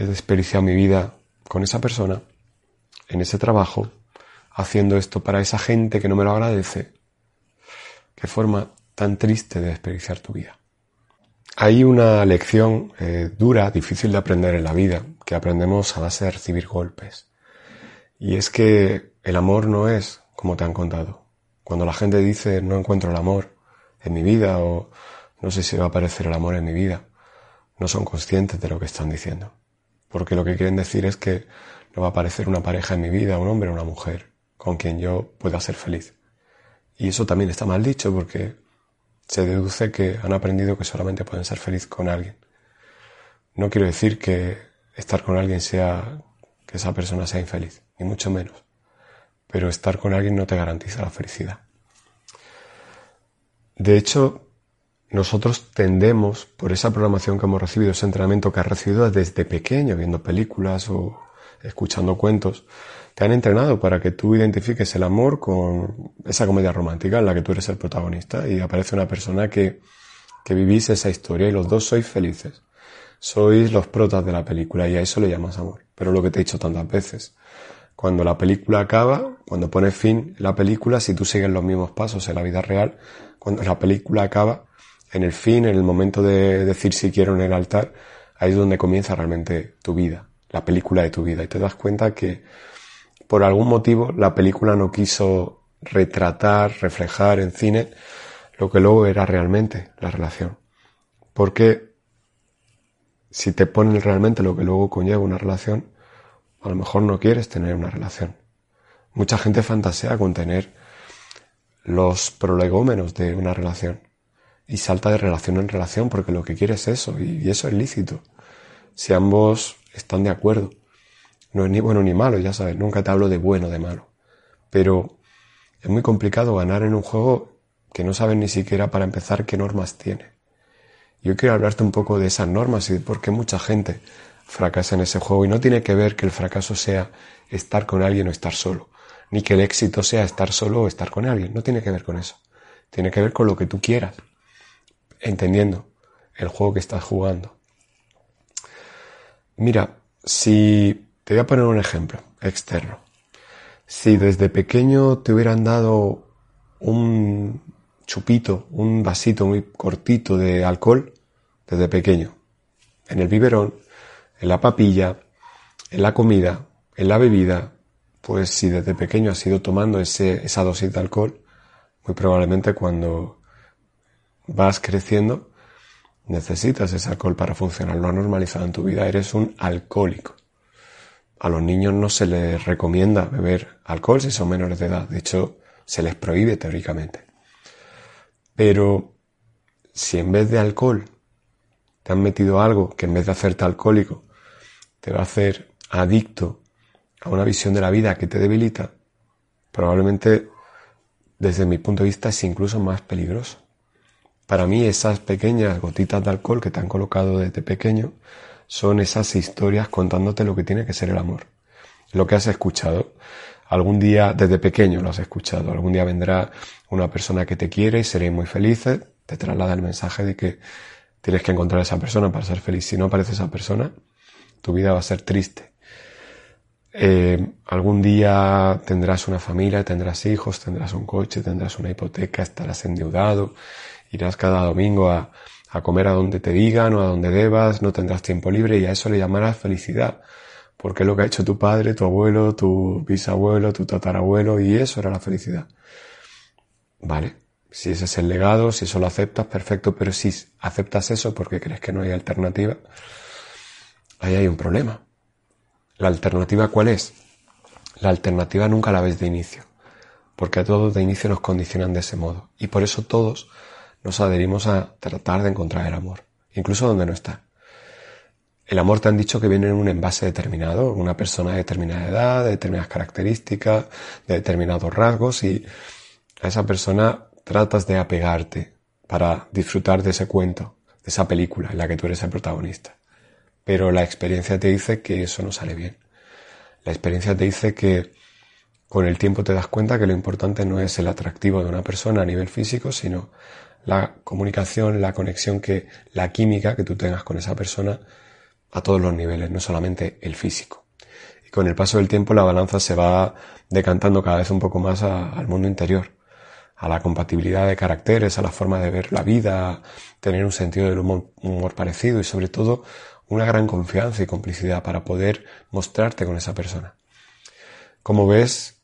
he desperdiciado mi vida con esa persona, en ese trabajo, haciendo esto para esa gente que no me lo agradece. Qué forma tan triste de desperdiciar tu vida. Hay una lección eh, dura, difícil de aprender en la vida, que aprendemos a base de recibir golpes. Y es que el amor no es como te han contado. Cuando la gente dice no encuentro el amor en mi vida o no sé si va a aparecer el amor en mi vida, no son conscientes de lo que están diciendo. Porque lo que quieren decir es que no va a aparecer una pareja en mi vida, un hombre o una mujer, con quien yo pueda ser feliz. Y eso también está mal dicho porque se deduce que han aprendido que solamente pueden ser feliz con alguien. No quiero decir que estar con alguien sea que esa persona sea infeliz, ni mucho menos. Pero estar con alguien no te garantiza la felicidad. De hecho, nosotros tendemos, por esa programación que hemos recibido, ese entrenamiento que has recibido desde pequeño, viendo películas o escuchando cuentos, te han entrenado para que tú identifiques el amor con esa comedia romántica en la que tú eres el protagonista y aparece una persona que, que vivís esa historia y los dos sois felices. Sois los protas de la película y a eso le llamas amor. Pero lo que te he dicho tantas veces, cuando la película acaba, cuando pone fin la película, si tú sigues los mismos pasos en la vida real, cuando la película acaba, en el fin, en el momento de decir si quiero en el altar, ahí es donde comienza realmente tu vida, la película de tu vida. Y te das cuenta que por algún motivo la película no quiso retratar, reflejar en cine lo que luego era realmente la relación. Porque si te ponen realmente lo que luego conlleva una relación, a lo mejor no quieres tener una relación. Mucha gente fantasea con tener los prolegómenos de una relación y salta de relación en relación porque lo que quiere es eso y eso es lícito. Si ambos están de acuerdo. No es ni bueno ni malo, ya sabes, nunca te hablo de bueno o de malo. Pero es muy complicado ganar en un juego que no sabes ni siquiera para empezar qué normas tiene. Yo quiero hablarte un poco de esas normas y de por qué mucha gente fracasa en ese juego. Y no tiene que ver que el fracaso sea estar con alguien o estar solo, ni que el éxito sea estar solo o estar con alguien. No tiene que ver con eso. Tiene que ver con lo que tú quieras, entendiendo el juego que estás jugando. Mira, si te voy a poner un ejemplo externo. Si desde pequeño te hubieran dado un chupito, un vasito muy cortito de alcohol, desde pequeño, en el biberón, en la papilla, en la comida, en la bebida, pues si desde pequeño has ido tomando ese, esa dosis de alcohol, muy probablemente cuando vas creciendo necesitas ese alcohol para funcionar. Lo has normalizado en tu vida, eres un alcohólico a los niños no se les recomienda beber alcohol si son menores de edad. De hecho, se les prohíbe teóricamente. Pero si en vez de alcohol te han metido algo que en vez de hacerte alcohólico te va a hacer adicto a una visión de la vida que te debilita, probablemente desde mi punto de vista es incluso más peligroso. Para mí esas pequeñas gotitas de alcohol que te han colocado desde pequeño son esas historias contándote lo que tiene que ser el amor. Lo que has escuchado. Algún día, desde pequeño lo has escuchado. Algún día vendrá una persona que te quiere y seréis muy felices. Te traslada el mensaje de que tienes que encontrar a esa persona para ser feliz. Si no aparece esa persona, tu vida va a ser triste. Eh, algún día tendrás una familia, tendrás hijos, tendrás un coche, tendrás una hipoteca, estarás endeudado, irás cada domingo a, comer a donde te digan o a donde debas, no tendrás tiempo libre y a eso le llamarás felicidad. Porque es lo que ha hecho tu padre, tu abuelo, tu bisabuelo, tu tatarabuelo y eso era la felicidad. Vale, si ese es el legado, si eso lo aceptas, perfecto, pero si aceptas eso porque crees que no hay alternativa, ahí hay un problema. ¿La alternativa cuál es? La alternativa nunca la ves de inicio, porque a todos de inicio nos condicionan de ese modo. Y por eso todos nos adherimos a tratar de encontrar el amor, incluso donde no está. El amor te han dicho que viene en un envase determinado, una persona de determinada edad, de determinadas características, de determinados rasgos y a esa persona tratas de apegarte para disfrutar de ese cuento, de esa película en la que tú eres el protagonista. Pero la experiencia te dice que eso no sale bien. La experiencia te dice que con el tiempo te das cuenta que lo importante no es el atractivo de una persona a nivel físico, sino la comunicación, la conexión que, la química que tú tengas con esa persona a todos los niveles, no solamente el físico. Y con el paso del tiempo la balanza se va decantando cada vez un poco más al mundo interior, a la compatibilidad de caracteres, a la forma de ver la vida, tener un sentido del humor, parecido y sobre todo una gran confianza y complicidad para poder mostrarte con esa persona. Como ves,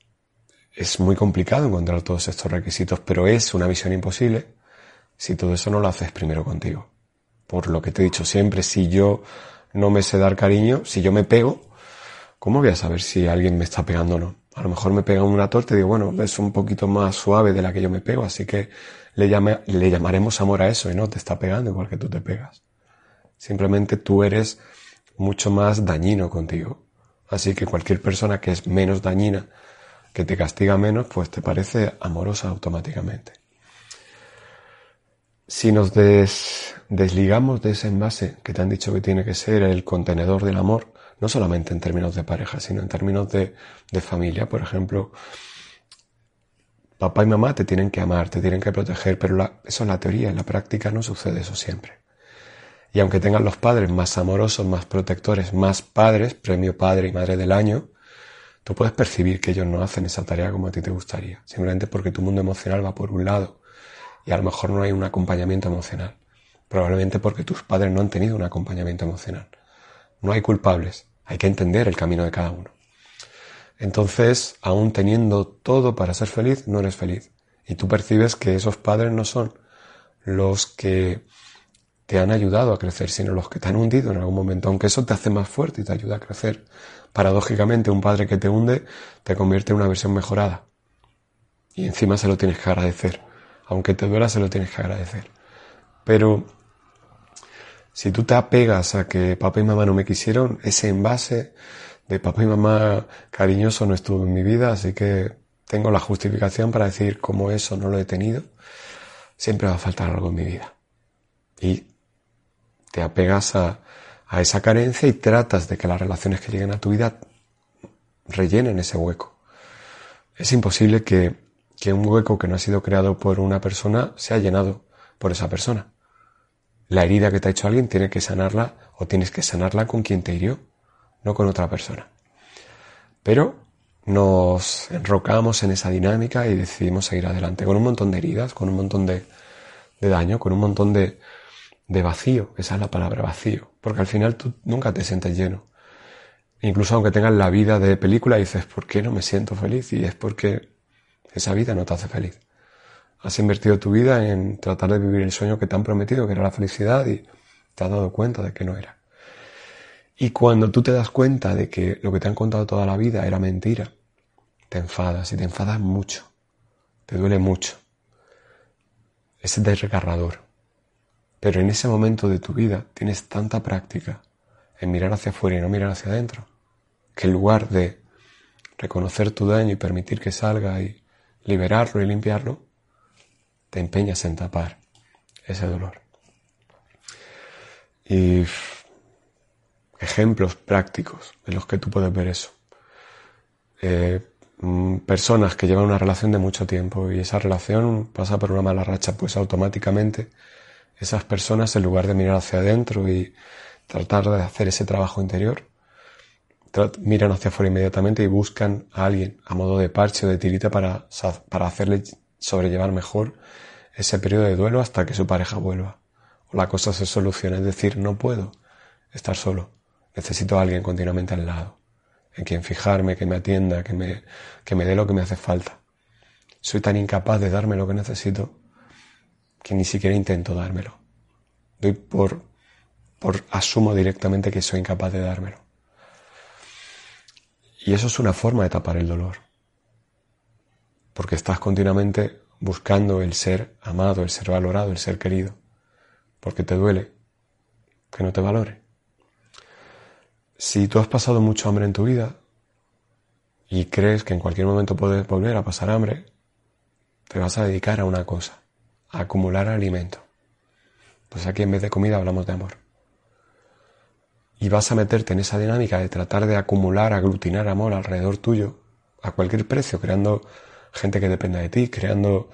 es muy complicado encontrar todos estos requisitos, pero es una visión imposible si todo eso no lo haces primero contigo. Por lo que te he dicho siempre, si yo no me sé dar cariño, si yo me pego, ¿cómo voy a saber si alguien me está pegando o no? A lo mejor me pega una torta y digo, bueno, es un poquito más suave de la que yo me pego, así que le, le llamaremos amor a eso y no te está pegando igual que tú te pegas. Simplemente tú eres mucho más dañino contigo. Así que cualquier persona que es menos dañina, que te castiga menos, pues te parece amorosa automáticamente. Si nos desligamos de ese envase que te han dicho que tiene que ser el contenedor del amor, no solamente en términos de pareja, sino en términos de, familia, por ejemplo, papá y mamá te tienen que amar, te tienen que proteger, pero eso es la teoría, en la práctica no sucede eso siempre. Y aunque tengan los padres más amorosos, más protectores, más padres, premio padre y madre del año, tú puedes percibir que ellos no hacen esa tarea como a ti te gustaría, simplemente porque tu mundo emocional va por un lado y a lo mejor no hay un acompañamiento emocional. Probablemente porque tus padres no han tenido un acompañamiento emocional. No hay culpables, hay que entender el camino de cada uno. Entonces, aún teniendo todo para ser feliz, no eres feliz. Y tú percibes que esos padres no son los que te han ayudado a crecer, sino los que te han hundido en algún momento, aunque eso te hace más fuerte y te ayuda a crecer. Paradójicamente, un padre que te hunde te convierte en una versión mejorada. Y encima se lo tienes que agradecer aunque te duela, se lo tienes que agradecer. Pero si tú te apegas a que papá y mamá no me quisieron, ese envase de papá y mamá cariñoso no estuvo en mi vida, así que tengo la justificación para decir como eso no lo he tenido, siempre va a faltar algo en mi vida. Y te apegas a, a esa carencia y tratas de que las relaciones que lleguen a tu vida rellenen ese hueco. Es imposible que que un hueco que no ha sido creado por una persona se ha llenado por esa persona. La herida que te ha hecho alguien tiene que sanarla o tienes que sanarla con quien te hirió, no con otra persona. Pero nos enrocamos en esa dinámica y decidimos seguir adelante con un montón de heridas, con un montón de, daño, con un montón de, de vacío, esa es la palabra vacío, porque al final tú nunca te sientes lleno. Incluso aunque tengas la vida de película dices, ¿por qué no me siento feliz? Y es porque esa vida no te hace feliz. Has invertido tu vida en tratar de vivir el sueño que te han prometido, que era la felicidad, y te has dado cuenta de que no era. Y cuando tú te das cuenta de que lo que te han contado toda la vida era mentira, te enfadas y te enfadas mucho. Te duele mucho. Es desgarrador. Pero en ese momento de tu vida tienes tanta práctica en mirar hacia afuera y no mirar hacia adentro, que en lugar de reconocer tu daño y permitir que salga y liberarlo y limpiarlo, te empeñas en tapar ese dolor. Y ejemplos prácticos en los que tú puedes ver eso. Eh, mm, personas que llevan una relación de mucho tiempo y esa relación pasa por una mala racha, pues automáticamente esas personas, en lugar de mirar hacia adentro y tratar de hacer ese trabajo interior, miran hacia afuera inmediatamente y buscan a alguien a modo de parche o de tirita para, para hacerle sobrellevar mejor ese periodo de duelo hasta que su pareja vuelva. O la cosa se soluciona, es decir, no puedo estar solo. Necesito a alguien continuamente al lado, en quien fijarme, que me atienda, que me, que me dé lo que me hace falta. Soy tan incapaz de darme lo que necesito que ni siquiera intento dármelo. Doy por, por asumo directamente que soy incapaz de dármelo. Y eso es una forma de tapar el dolor. Porque estás continuamente buscando el ser amado, el ser valorado, el ser querido. Porque te duele que no te valore. Si tú has pasado mucho hambre en tu vida y crees que en cualquier momento puedes volver a pasar hambre, te vas a dedicar a una cosa, a acumular alimento. Pues aquí en vez de comida hablamos de amor y vas a meterte en esa dinámica de tratar de acumular, aglutinar amor alrededor tuyo a cualquier precio, creando gente que dependa de ti, creando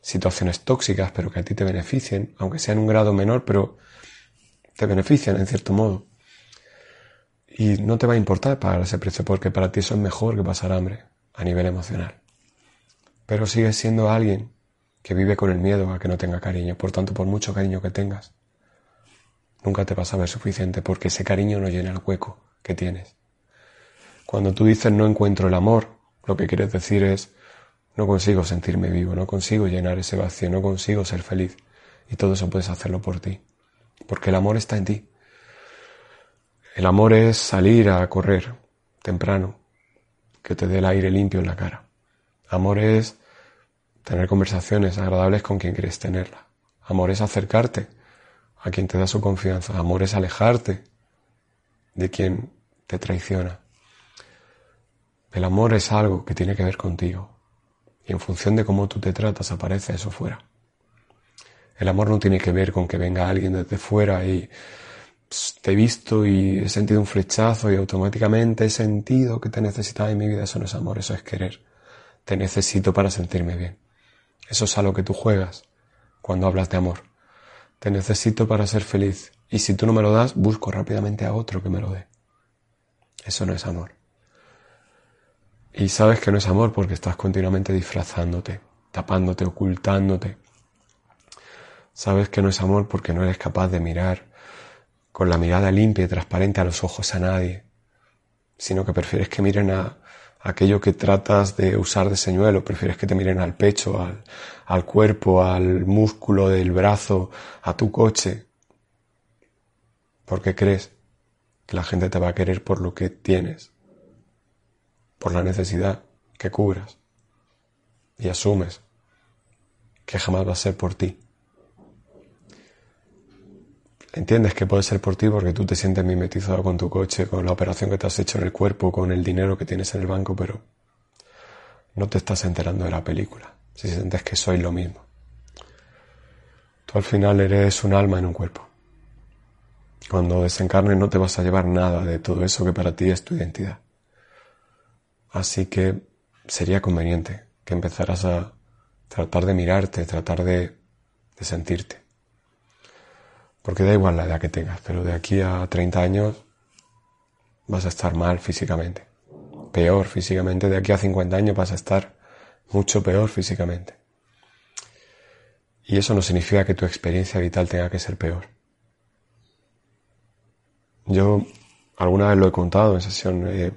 situaciones tóxicas pero que a ti te beneficien, aunque sea en un grado menor, pero te benefician en cierto modo. Y no te va a importar pagar ese precio porque para ti eso es mejor que pasar hambre a nivel emocional. Pero sigues siendo alguien que vive con el miedo a que no tenga cariño. Por tanto, por mucho cariño que tengas, nunca te vas a ver suficiente porque ese cariño no llena el hueco que tienes. Cuando tú dices no encuentro el amor, lo que quieres decir es no consigo sentirme vivo, no consigo llenar ese vacío, no consigo ser feliz. Y todo eso puedes hacerlo por ti. Porque el amor está en ti. El amor es salir a correr temprano, que te dé el aire limpio en la cara. Amor es tener conversaciones agradables con quien quieres tenerla. Amor es acercarte a quien te da su confianza. Amor es alejarte de quien te traiciona. El amor es algo que tiene que ver contigo. Y en función de cómo tú te tratas aparece eso fuera. El amor no tiene que ver con que venga alguien desde fuera y te he visto y he sentido un flechazo y automáticamente he sentido que te necesitaba en mi vida. Eso no es amor, eso es querer. Te necesito para sentirme bien. Eso es a lo que tú juegas cuando hablas de amor. Te necesito para ser feliz. Y si tú no me lo das, busco rápidamente a otro que me lo dé. Eso no es amor. Y sabes que no es amor porque estás continuamente disfrazándote, tapándote, ocultándote. Sabes que no es amor porque no eres capaz de mirar con la mirada limpia y transparente a los ojos a nadie, sino que prefieres que miren a, aquello que tratas de usar de señuelo, prefieres que te miren al pecho, al, al cuerpo, al músculo del brazo, a tu coche, porque crees que la gente te va a querer por lo que tienes, por la necesidad que cubras, y asumes que jamás va a ser por ti. Entiendes que puede ser por ti porque tú te sientes mimetizado con tu coche, con la operación que te has hecho en el cuerpo, con el dinero que tienes en el banco, pero no te estás enterando de la película. Si sientes que soy lo mismo. Tú al final eres un alma en un cuerpo. Cuando desencarnes no te vas a llevar nada de todo eso que para ti es tu identidad. Así que sería conveniente que empezaras a tratar de mirarte, tratar de sentirte. Porque da igual la edad que tengas, pero de aquí a 30 años vas a estar mal físicamente. Peor físicamente. De aquí a 50 años vas a estar mucho peor físicamente. Y eso no significa que tu experiencia vital tenga que ser peor. Yo alguna vez lo he contado en sesión. Eh,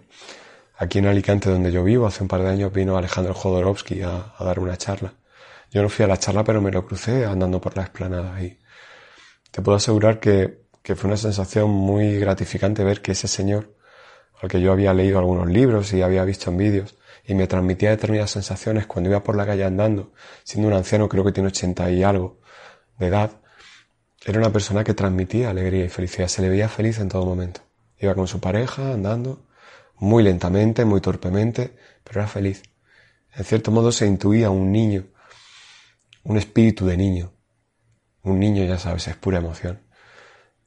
aquí en Alicante, donde yo vivo, hace un par de años vino Alejandro Jodorowsky a, a, dar una charla. Yo no fui a la charla, pero me lo crucé andando por la explanada y te puedo asegurar que, fue una sensación muy gratificante ver que ese señor, al que yo había leído algunos libros y había visto en vídeos, y me transmitía determinadas sensaciones cuando iba por la calle andando, siendo un anciano, creo que tiene ochenta y algo de edad, era una persona que transmitía alegría y felicidad, se le veía feliz en todo momento. Iba con su pareja andando, muy lentamente, muy torpemente, pero era feliz. En cierto modo se intuía un niño, un espíritu de niño, un niño, ya sabes, es pura emoción.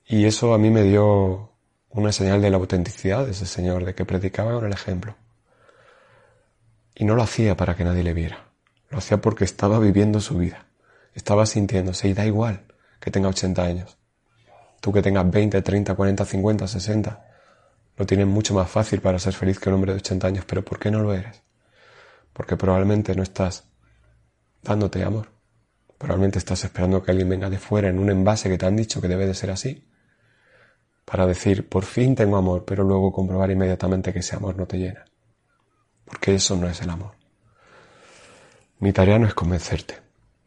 Y eso a mí me dio una señal de la autenticidad de ese Señor, de que predicaba con el ejemplo. Y no lo hacía para que nadie le viera, lo hacía porque estaba viviendo su vida, estaba sintiéndose y da igual que tenga 80 años. Tú que tengas 20, 30, 40, 50, 60, lo tienes mucho más fácil para ser feliz que un hombre de 80 años, pero ¿por qué no lo eres? Porque probablemente no estás dándote amor. Probablemente estás esperando que alguien venga de fuera en un envase que te han dicho que debe de ser así, para decir, por fin tengo amor, pero luego comprobar inmediatamente que ese amor no te llena. Porque eso no es el amor. Mi tarea no es convencerte.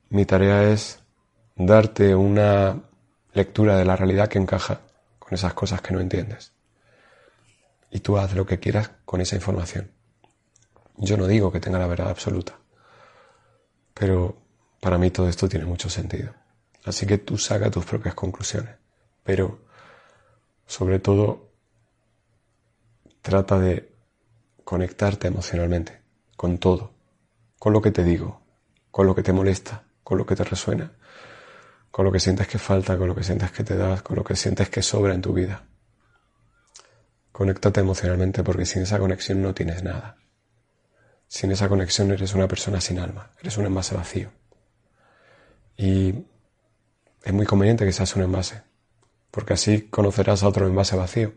Mi tarea es darte una lectura de la realidad que encaja con esas cosas que no entiendes. Y tú haz lo que quieras con esa información. Yo no digo que tenga la verdad absoluta, pero para mí todo esto tiene mucho sentido. Así que tú saca tus propias conclusiones. Pero, sobre todo, trata de conectarte emocionalmente con todo, con lo que te digo, con lo que te molesta, con lo que te resuena, con lo que sientes que falta, con lo que sientes que te das, con lo que sientes que sobra en tu vida. Conéctate emocionalmente porque sin esa conexión no tienes nada. Sin esa conexión eres una persona sin alma, eres un envase vacío. Y es muy conveniente que seas un envase, porque así conocerás a otro envase vacío.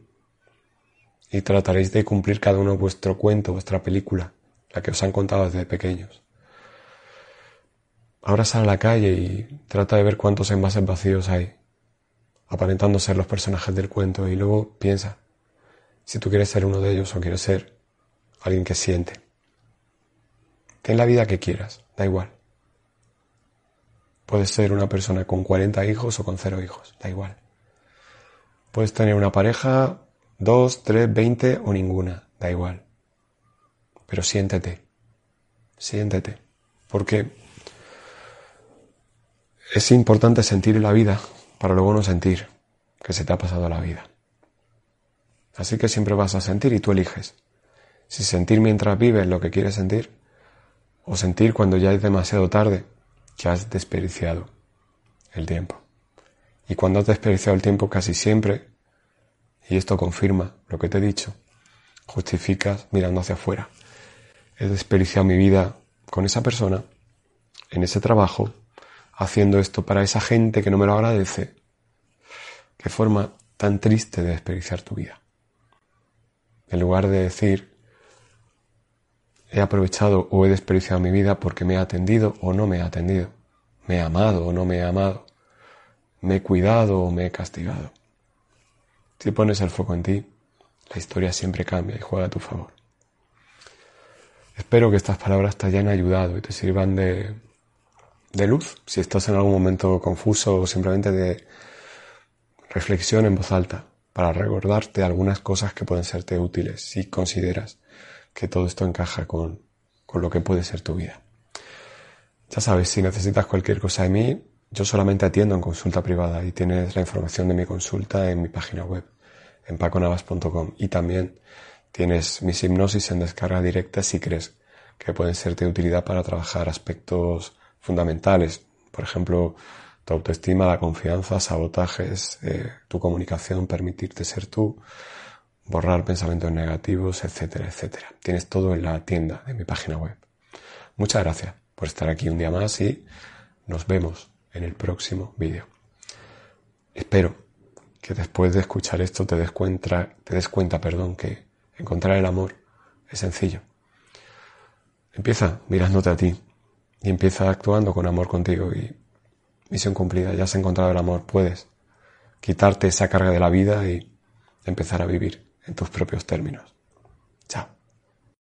y trataréis de cumplir cada uno vuestro cuento, vuestra película, la que os han contado desde pequeños. Ahora sal a la calle y trata de ver cuántos envases vacíos hay, aparentando ser los personajes del cuento, y luego piensa si tú quieres ser uno de ellos o quieres ser alguien que siente. Ten la vida que quieras, da igual. Puedes ser una persona con 40 hijos o con cero hijos, da igual. Puedes tener una pareja, dos, tres, veinte o ninguna, da igual. Pero siéntete, siéntete, porque es importante sentir la vida para luego no sentir que se te ha pasado la vida. Así que siempre vas a sentir y tú eliges. Si sentir mientras vives lo que quieres sentir, o sentir cuando ya es demasiado tarde que has desperdiciado el tiempo. Y cuando has desperdiciado el tiempo casi siempre, y esto confirma lo que te he dicho, justificas mirando hacia afuera. He desperdiciado mi vida con esa persona, en ese trabajo, haciendo esto para esa gente que no me lo agradece. Qué forma tan triste de desperdiciar tu vida. En lugar de decir, he aprovechado o he desperdiciado mi vida porque me he atendido o no me he atendido, me he amado o no me he amado, me he cuidado o me he castigado. Si pones el foco en ti, la historia siempre cambia y juega a tu favor. Espero que estas palabras te hayan ayudado y te sirvan de, de luz si estás en algún momento confuso o simplemente de reflexión en voz alta para recordarte algunas cosas que pueden serte útiles si consideras que todo esto encaja con, con lo que puede ser tu vida. Ya sabes, si necesitas cualquier cosa de mí, yo solamente atiendo en consulta privada y tienes la información de mi consulta en mi página web, en paconavas.com. Y también tienes mis hipnosis en descarga directa si crees que pueden serte de utilidad para trabajar aspectos fundamentales. Por ejemplo, tu autoestima, la confianza, sabotajes, eh, tu comunicación, permitirte ser tú, borrar pensamientos negativos, etcétera, etcétera. Tienes todo en la tienda de mi página web. Muchas gracias por estar aquí un día más y nos vemos en el próximo vídeo. Espero que después de escuchar esto te des cuenta, te des cuenta, perdón, que encontrar el amor es sencillo. Empieza mirándote a ti y empieza actuando con amor contigo y misión cumplida, ya has encontrado el amor, puedes quitarte esa carga de la vida y empezar a vivir en tus propios términos.